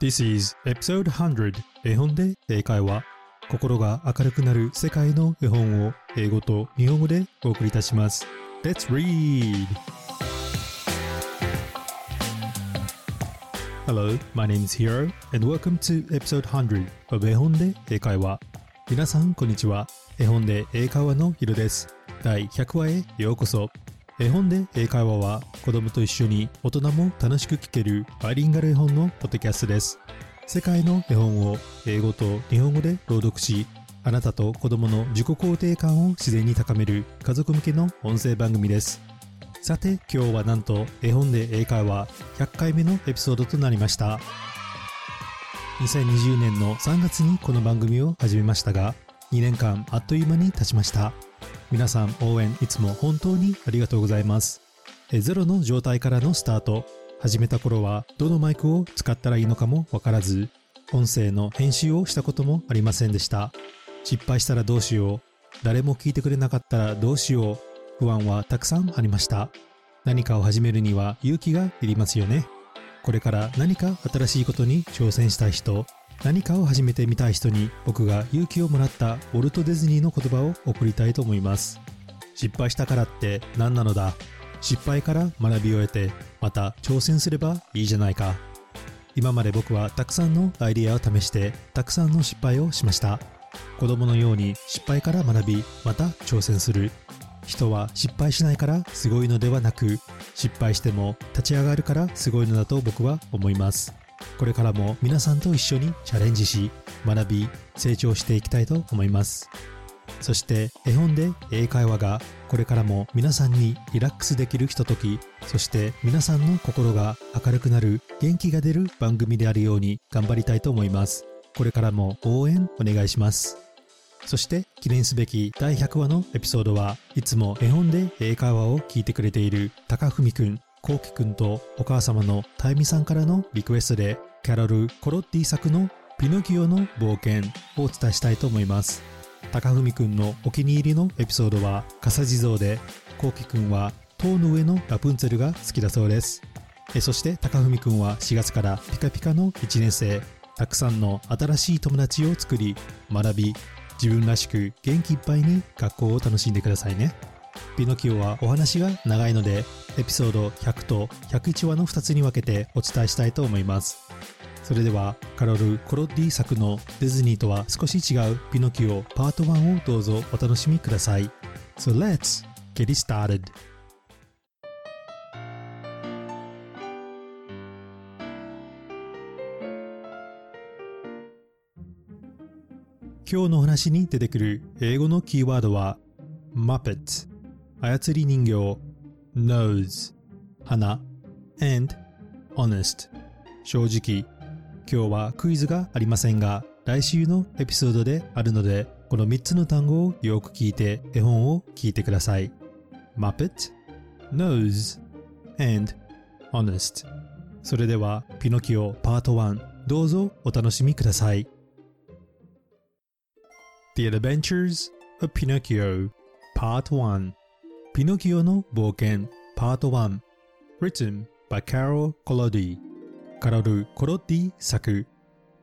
This is episode 100絵本で英会話。心が明るくなる世界の絵本を英語と日本語でお送りいたします。Let's read! Hello, my name is Hiro and welcome to episode 100 of 絵本で英会話。皆さんこんにちは。絵本で英会話のヒロです。第100話へようこそ。絵本で英会話は子供と一緒に大人も楽しく聞けるバイリンガル絵本のポッドキャストです。世界の絵本を英語と日本語で朗読し、あなたと子供の自己肯定感を自然に高める家族向けの音声番組です。さて今日はなんと絵本で英会話100回目のエピソードとなりました。2020年の3月にこの番組を始めましたが、2年間あっという間に経ちました。皆さん応援いつも本当にありがとうございます。ゼロの状態からのスタート。始めた頃はどのマイクを使ったらいいのかもわからず、音声の編集をしたこともありませんでした。失敗したらどうしよう。誰も聞いてくれなかったらどうしよう。不安はたくさんありました。何かを始めるには勇気がいりますよね。これから何か新しいことに挑戦したい人、何かを始めてみたい人に僕が勇気をもらったウォルト・ディズニーの言葉を送りたいと思います。失敗したからって何なのだ。失敗から学びを得てまた挑戦すればいいじゃないか。今まで僕はたくさんのアイデアを試してたくさんの失敗をしました。子供のように失敗から学びまた挑戦する。人は失敗しないからすごいのではなく失敗しても立ち上がるからすごいのだと僕は思います。これからも皆さんと一緒にチャレンジし、学び、成長していきたいと思います。そして絵本で英会話がこれからも皆さんにリラックスできるひととき、そして皆さんの心が明るくなる元気が出る番組であるように頑張りたいと思います。これからも応援お願いします。そして記念すべき第100話のエピソードはいつも絵本で英会話を聞いてくれている高文くんコウキくんとお母様のタイミさんからのリクエストで、キャロル・コロッティ作のピノキオの冒険をお伝えしたいと思います。高文くんのお気に入りのエピソードは、笠地蔵で、コウキくんは塔の上のラプンツェルが好きだそうです。そして高文くんは4月からピカピカの1年生、たくさんの新しい友達を作り、学び、自分らしく元気いっぱいに学校を楽しんでくださいね。ピノキオはお話が長いので、エピソード100と101話の2つに分けてお伝えしたいと思います。それでは、カロル・コロッディ作のディズニーとは少し違うピノキオパート1をどうぞお楽しみください。So let's get started! 今日の話に出てくる英語のキーワードは Muppet 操り人形 nose 鼻。and honest 正直。今日はクイズがありませんが来週のエピソードであるのでこの3つの単語をよく聞いて絵本を聞いてください。Muppet nose and honest それではピノキオパート1どうぞお楽しみください。The Adventures of Pinocchio Part 1 Pinocchio no Boken Part 1 Written by Carol Collodi Carol Collodi Saku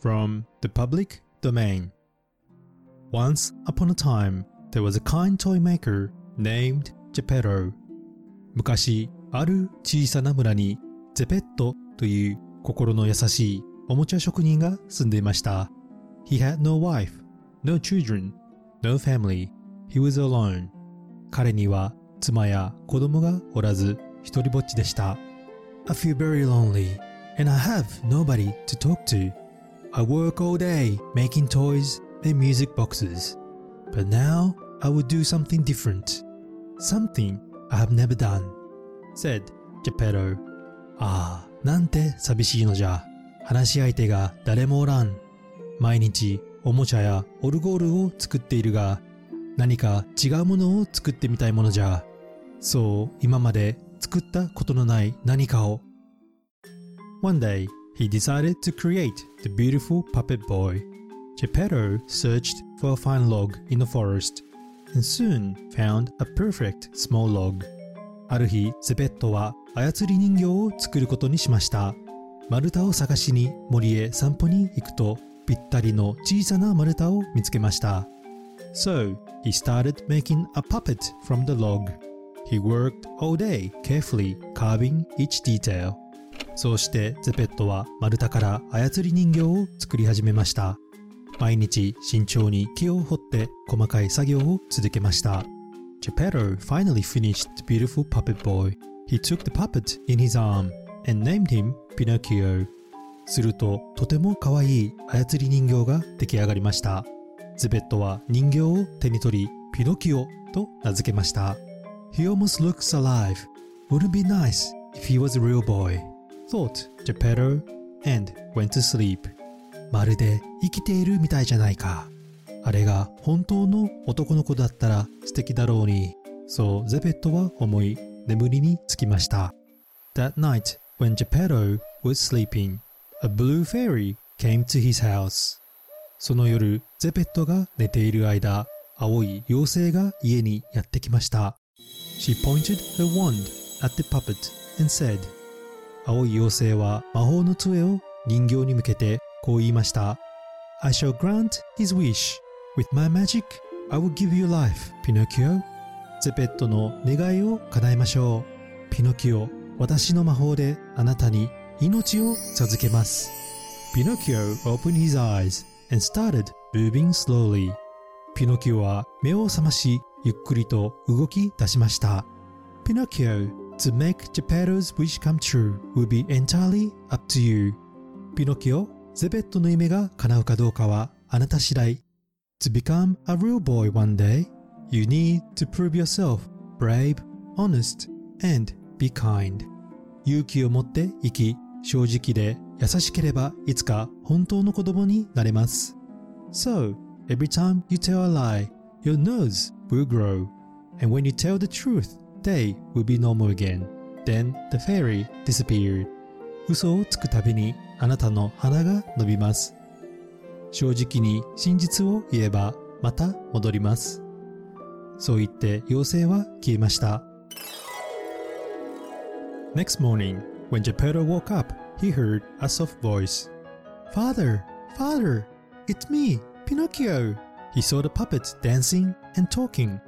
From the Public Domain Once upon a time, there was a kind toy maker named Geppetto 昔ある小さな村にゼペットという心の優しいおもちゃ職人が住んでいました。He had no wife, no children, no family. He was alone. 彼には妻や子供がおらず一人ぼっちでした。I feel very lonely and I have nobody to talk to. I work all day making toys and music boxes. But now I will do something different. Something I have never done, said Geppetto. ああ、なんて寂しいのじゃ。話し相手が誰もおらん。毎日おもちゃやオルゴールを作っているが、何か違うものを作ってみたいものじゃ。そう、今まで作ったことのない何かを。One day, he decided to create the beautiful puppet boy. Geppetto searched for a fine log in the forest and soon found a perfect small log. ある日、ゼペットは操り人形を作ることにしました。丸太を探しに森へ散歩に行くとぴったりの小さな丸太を見つけました So he started making a puppet from the log He worked all day carefully carving each detail そうしてゼペットは丸太から操り人形を作り始めました毎日慎重に木を掘って細かい作業を続けました Geppetto finally finished the beautiful puppet boy. He took the puppet in his arm and named him Pinocchio. するととても可愛い操り人形が出来上がりましたゼベットは人形を手に取りピノキオと名付けました He almost looks alive. Wouldn't be nice if he was a real boy, thought Geppetto and went to sleep. まるで生きているみたいじゃないか。あれが本当の男の子だったら素敵だろうに。そうゼペットは思い眠りにつきました。That night, when Geppetto was sleeping, a blue fairy came to his house. その夜、ゼペットが寝ている間、青い妖精が家にやってきました。She pointed her wand at the puppet and said 青い妖精は魔法の杖を人形に向けてこう言いました I shall grant his wish With my magic I will give you life, Pinocchio ゼペットの願いを叶えましょうピノキオ私の魔法であなたに命を授けます Pinocchio opened his eyes and started moving slowly ピノキオは目を覚ましゆっくりと動き出しました。Pinocchio, to make Geppetto's wish come true will be entirely up to you. ピノキオ、ゼベットの夢が叶うかどうかはあなた次第。To become a real boy one day, you need to prove yourself brave, honest, and be kind. 勇気を持って生き、正直で優しければいつか本当の子供になれます。So, every time you tell a lie, your nose will grow, and when you tell the truth, they will be normal again. Then the fairy disappeared. 嘘をつくたびにあなたの鼻が伸びます。正直に真実を言えばまた戻ります。そう言って妖精は消えました。Next morning, when Geppetto woke up, he heard a soft voice. Father, father, it's me, Pinocchio. He saw the puppets dancing and talking.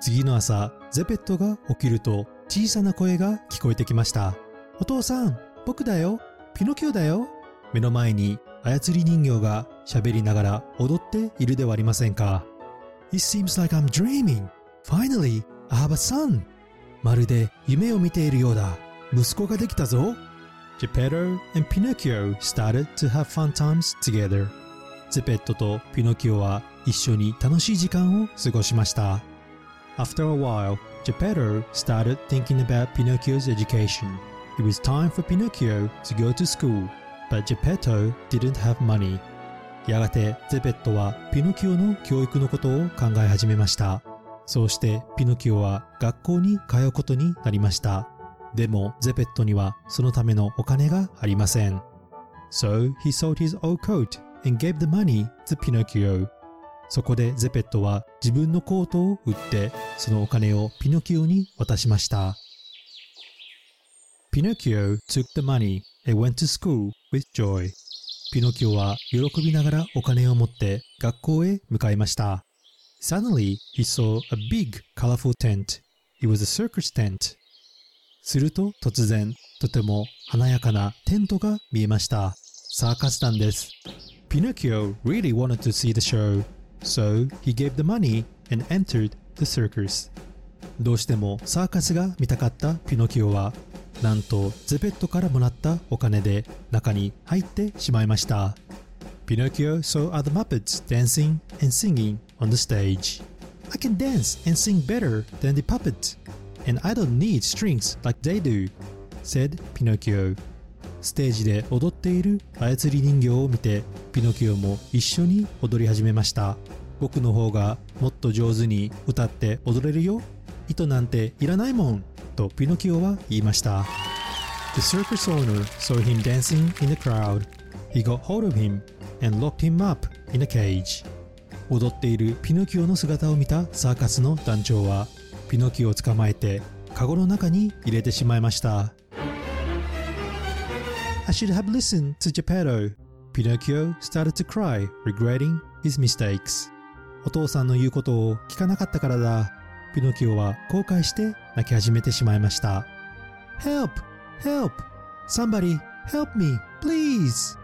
次の朝、ゼペットが起きると小さな声が聞こえてきました。お父さん、僕だよ。ピノキオだよ。目の前に操り人形が喋りながら踊っているではありませんか。It seems like I'm dreaming. Finally, I have a son. まるで夢を見ているようだ。息子ができたぞ。Geppetto and Pinocchio started to have fun times together. ゼペットとピノキオは一緒に楽しい時間を過ごしました。After a while, Geppetto started thinking about Pinocchio's education. It was time for Pinocchio to go to school, but Geppetto didn't have money. やがてゼペットはピノキオの教育のことを考え始めました。そうしてピノキオは学校に通うことになりました。でもゼペットにはそのためのお金がありません。So he sold his old coat and gave the money to Pinocchio. そこでゼペットは自分のコートを売ってそのお金をピノキオに渡しました。Pinocchio took the money and went to school with joy. ピノキオは喜びながらお金を持って学校へ向かいました。Suddenly, he saw a big, colorful tent. It was a circus tent. すると突然、とても華やかなテントが見えました。サーカス団です。Pinocchio really wanted to see the show, so he gave the money and entered the circus. どうしてもサーカスが見たかったピノキオは、なんとゼペットからもらったお金で中に入ってしまいました。Pinocchio saw other Muppets dancing and singing on the stage. I can dance and sing better than the puppet, and I don't need strings like they do, said Pinocchio. ステージで踊っている操り人形を見てピノキオも一緒に踊り始めました。僕の方がもっと上手に歌って踊れるよ。糸なんていらないもん。とピノキオは言いました。The circus owner saw him dancing in the crowd. He got hold of him and locked him up in a cage. 踊っているピノキオの姿を見たサーカスの団長はピノキオを捕まえてカゴの中に入れてしまいました。I should have listened to Geppetto. Pinocchio started to cry, regretting his mistakes. お父さんの言うことを聞かなかったからだ。ピノキオは後悔して泣き始めてしまいました。Help! Help! Somebody help me, please!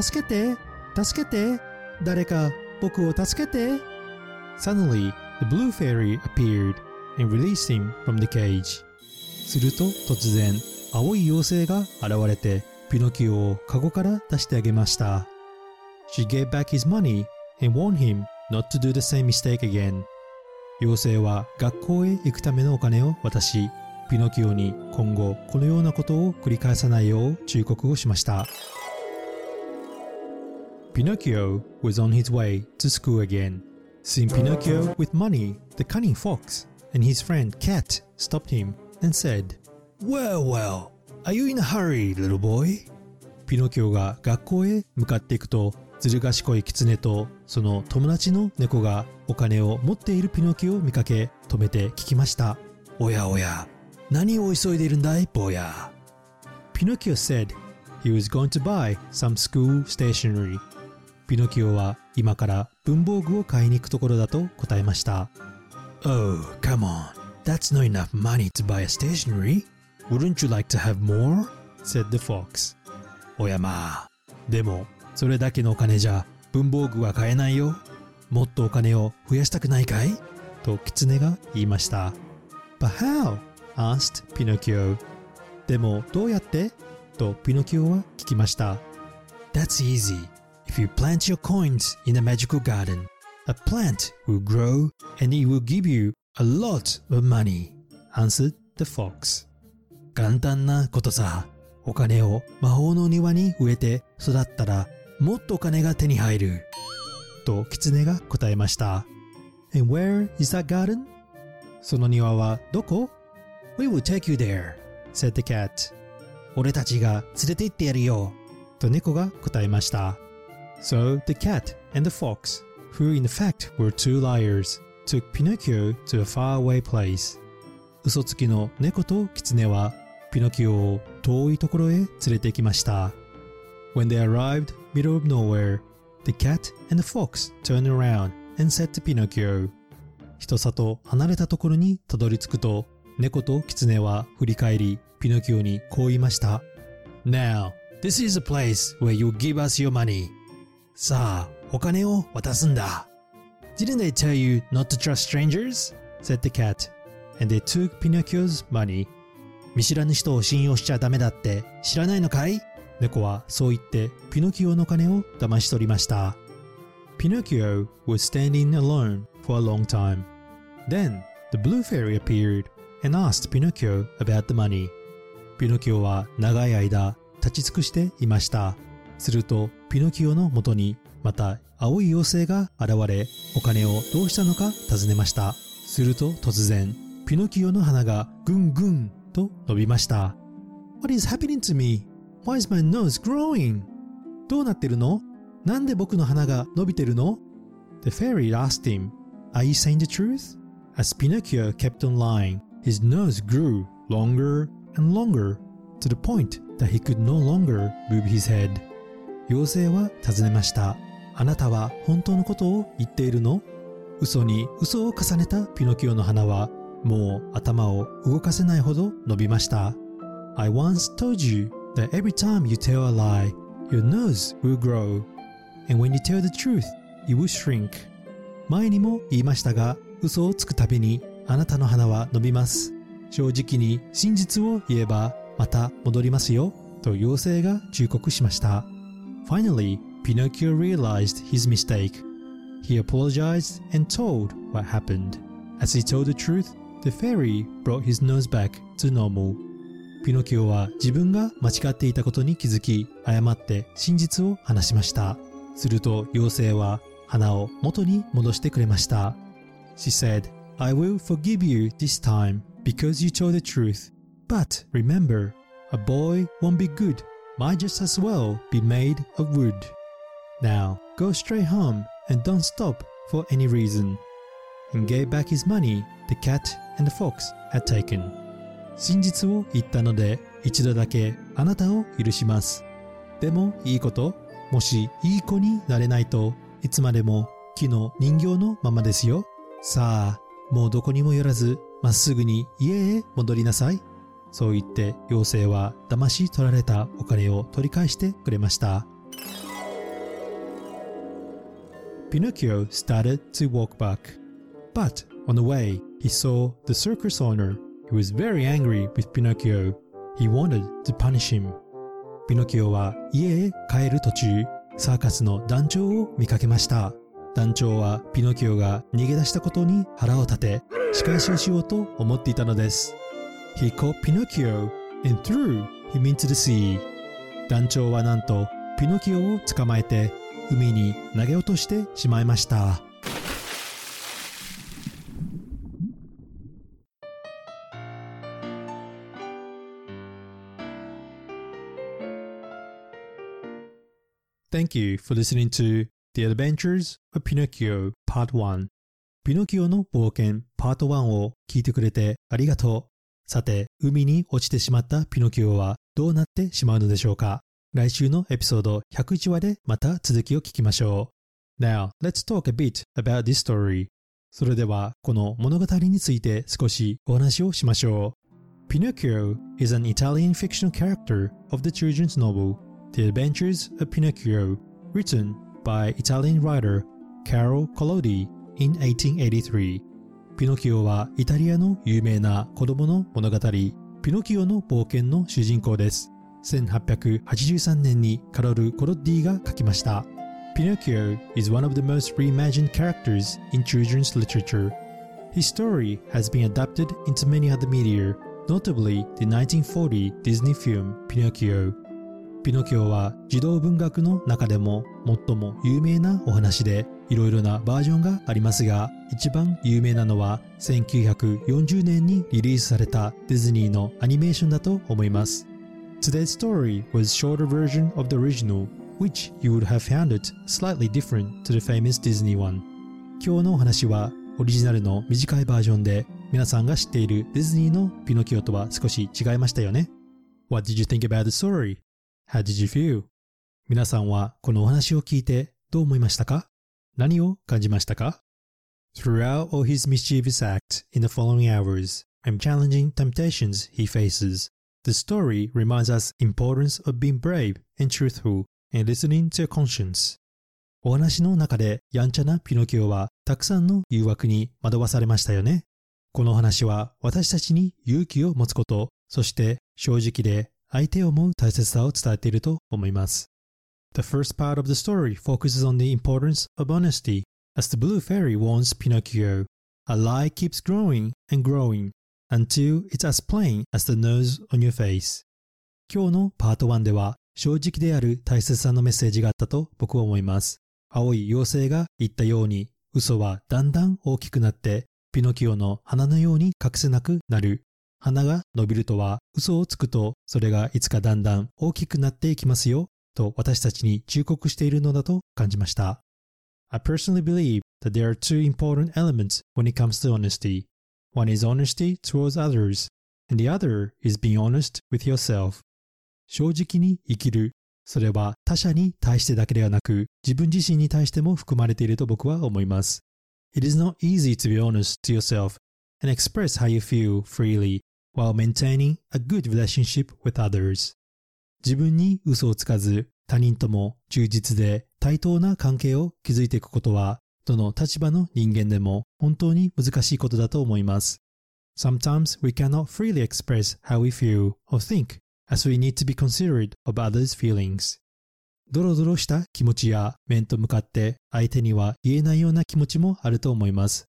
助けて助けて誰か僕を助けて Suddenly, the blue fairy appeared and released him from the cage. すると突然、青い妖精が現れてピノキオをカゴから出してあげました。She gave back his money and warned him not to do the same mistake again. 妖精は学校へ行くためのお金を渡し、ピノキオに今後このようなことを繰り返さないよう忠告をしました。Pinocchio was on his way to school again. Seeing Pinocchio with money, the cunning fox and his friend Cat stopped him and said, Well, well, are you in a hurry, little boy? ピノキオが学校へ向かっていくと、ずる賢い狐とその友達の猫がお金を持っているピノキオを見かけ止めて聞きました。おやおや、何を急いでいるんだい、坊や。Pinocchio said he was going to buy some school stationery ピノキオは今から文房具を買いに行くところだと答えました。Oh, come on. That's not enough money to buy a stationery. Wouldn't you like to have more? said the fox. おやまあ。でも、それだけのお金じゃ文房具は買えないよ。もっとお金を増やしたくないかいと狐が言いました。But how? asked Pinocchio. でもどうやってとピノキオは聞きました。That's easy. If you plant your coins in a magical garden, a plant will grow and it will give you a lot of money, answered the fox. 簡単なことさ。お金を魔法の庭に植えて育ったらもっとお金が手に入る。と狐が答えました。And where is that garden? その庭はどこ ?We will take you there, said the cat. 俺たちが連れて行ってやるよ。と猫が答えました。So the cat and the fox, who in fact were two liars, took Pinocchio to a faraway place. 嘘つきの猫と狐はピノキオを遠いところへ連れてきました。When they arrived middle of nowhere, the cat and the fox turned around and said to Pinocchio, 人里離れたところにたどり着くと、猫と狐は振り返り、ピノキオにこう言いました。Now, this is a place where you give us your money. さあ、お金を渡すんだ。Didn't they tell you not to trust strangers? said the cat, and they took Pinocchio's money. 見知らぬ人を信用しちゃダメだって知らないのかい？猫はそう言ってピノキオの金を騙し取りました。Pinocchio was standing alone for a long time. Then the blue fairy appeared and asked Pinocchio about the money. ピノキオは長い間立ち尽くしていました。するとピノキオのもとにまた青い妖精が現れお金をどうしたのか尋ねましたすると突然ピノキオの鼻がぐんぐんと伸びました What is happening to me? Why is my nose growing? どうなってるのなんで僕の鼻が伸びてるの The fairy asked him, Are you saying the truth? As Pinocchio kept on lying, his nose grew longer and longer to the point that he could no longer move his head. 妖精は尋ねました。あなたは本当のことを言っているの嘘に嘘を重ねたピノキオの鼻はもう頭を動かせないほど伸びました。I once told you that every time you tell a lie, your nose will grow. And when you tell the truth, it will shrink. 前にも言いましたが、嘘をつくたびにあなたの鼻は伸びます。正直に真実を言えばまた戻りますよ。と妖精が忠告しました。Finally, Pinocchio realized his mistake. He apologized and told what happened. As he told the truth, the fairy brought his nose back to normal. ピノキオは自分が間違っていたことに気づき、誤って真実を話しました。すると妖精は花を元に戻してくれました。She said, I will forgive you this time because you told the truth. But remember, a boy won't be good might just as well be made of wood. Now go straight home and don't stop for any reason. And gave back his money the cat and the fox had taken. 真実を言ったので一度だけあなたを許します。でもいいこともしいい子になれないといつまでも木の人形のままですよ。さあ、もうどこにも寄らずまっすぐに家へ戻りなさい。そう言って妖精は騙し取られたお金を取り返してくれました。Pinocchio started to walk back. But on the way, he saw the circus owner, who was very angry with Pinocchio. He wanted to punish him. ピノキオは家へ帰る途中、サーカスの団長を見かけました。団長はピノキオが逃げ出したことに腹を立て、仕返しをしようと思っていたのです。He caught Pinocchio and threw him into the sea. 団長はなんとピノキオを捕まえて海に投げ落としてしまいました。Thank you for listening to The Adventures of Pinocchio Part 1ピノキオの冒険パート1を聞いてくれてありがとう。さて、海に落ちてしまったピノキオはどうなってしまうのでしょうか来週のエピソード101話でまた続きを聞きましょう。Now, let's talk a bit about this story. それでは、この物語について少しお話をしましょう。Pinocchio is an Italian fictional character of the children's novel The Adventures of Pinocchio, written by Italian writer Carol Collodi in 1883. ピノキオはイタリアの有名な子供の物語、ピノキオの冒険の主人公です。1883年にカロル・コロッディが書きました。Pinocchio is one of the most reimagined characters in children's literature. His story has been adapted into many other media, notably the 1940 Disney film Pinocchio. ピノキオは児童文学の中でも最も有名なお話でいろいろなバージョンがありますが一番有名なのは1940年にリリースされたディズニーのアニメーションだと思います Today's story was shorter version of the original which you would have found it slightly different to the famous Disney one 今日のお話はオリジナルの短いバージョンで皆さんが知っているディズニーのピノキオとは少し違いましたよね What did you think about the story? How did you feel? 皆さんはこのお話を聞いてどう思いましたか何を感じましたか Throughout all his mischievous acts in the following hours and challenging temptations he faces, the story reminds us importance of being brave and truthful and listening to your conscience. お話の中でやんちゃなピノキオはたくさんの誘惑に惑わされましたよね。この話は私たちに勇気を持つこと、そして正直で相手を思う大切さを伝えていると思います。The first part of the story focuses on the importance of honesty, as the blue fairy warns Pinocchio. A lie keeps growing and growing until it's as plain as the nose on your face. 今日のパート1では正直である大切さのメッセージがあったと僕は思います。青い妖精が言ったように嘘はだんだん大きくなってピノキオの鼻のように隠せなくなる鼻が伸びるとは嘘をつくとそれがいつかだんだん大きくなっていきますよと私たちに忠告しているのだと感じました。I personally believe that there are two important elements when it comes to honesty. One is honesty towards others, and the other is being honest with yourself. 正直に生きる。それは他者に対してだけではなく、自分自身に対しても含まれていると僕は思います。It is not easy to be honest to yourself and express how you feel freely while maintaining a good relationship with others 自分に嘘をつかず他人とも忠実で対等な関係を築いていくことはどの立場の人間でも本当に難しいことだと思います Sometimes we cannot freely express how we feel or think as we need to be considerate of others' feelings ドロドロした気持ちや面と向かって相手には言えないような気持ちもあると思います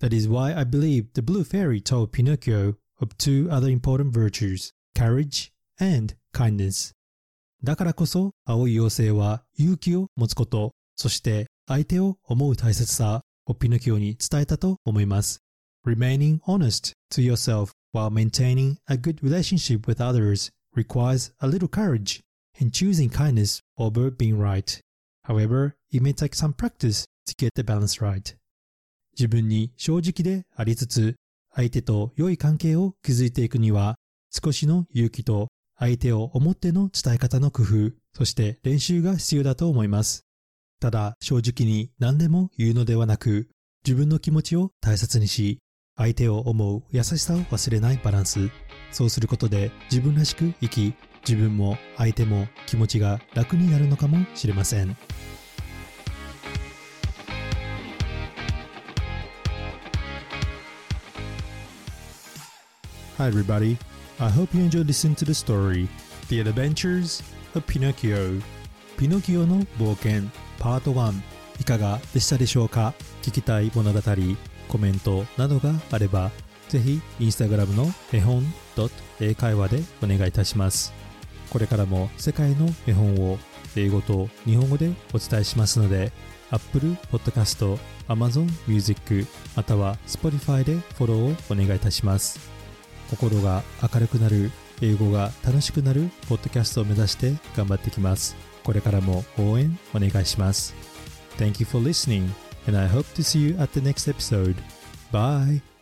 That is why I believe the blue fairy told Pinocchio of two other important virtues, courage and kindness. だからこそ青い妖精は勇気を持つこと、そして相手を思う大切さをピノキオに伝えたと思います。Remaining honest to yourself while maintaining a good relationship with others requires a little courage in choosing kindness over being right. However, it may take some practice to get the balance right. 自分に正直でありつつ 相手と良い関係を築いていくには少しの勇気と相手を思っての伝え方の工夫、そして練習が必要だと思います。ただ正直に何でも言うのではなく、自分の気持ちを大切にし、相手を思う優しさを忘れないバランス。そうすることで自分らしく生き、自分も相手も気持ちが楽になるのかもしれません。Hi everybody, I hope you enjoy listening to the story The Adventures of Pinocchio. ピノキオの冒険パート1いかがでしたでしょうか？聞きたい物語、コメントなどがあればぜひインスタグラムの絵本英会話でお願いいたします。これからも世界の絵本を英語と日本語でお伝えしますので Apple Podcast、Amazon Music または Spotify でフォローをお願いいたします。心が明るくなる英語が楽しくなるポッドキャストを目指して頑張ってきますこれからも応援お願いします Thank you for listening and I hope to see you at the next episode. Bye!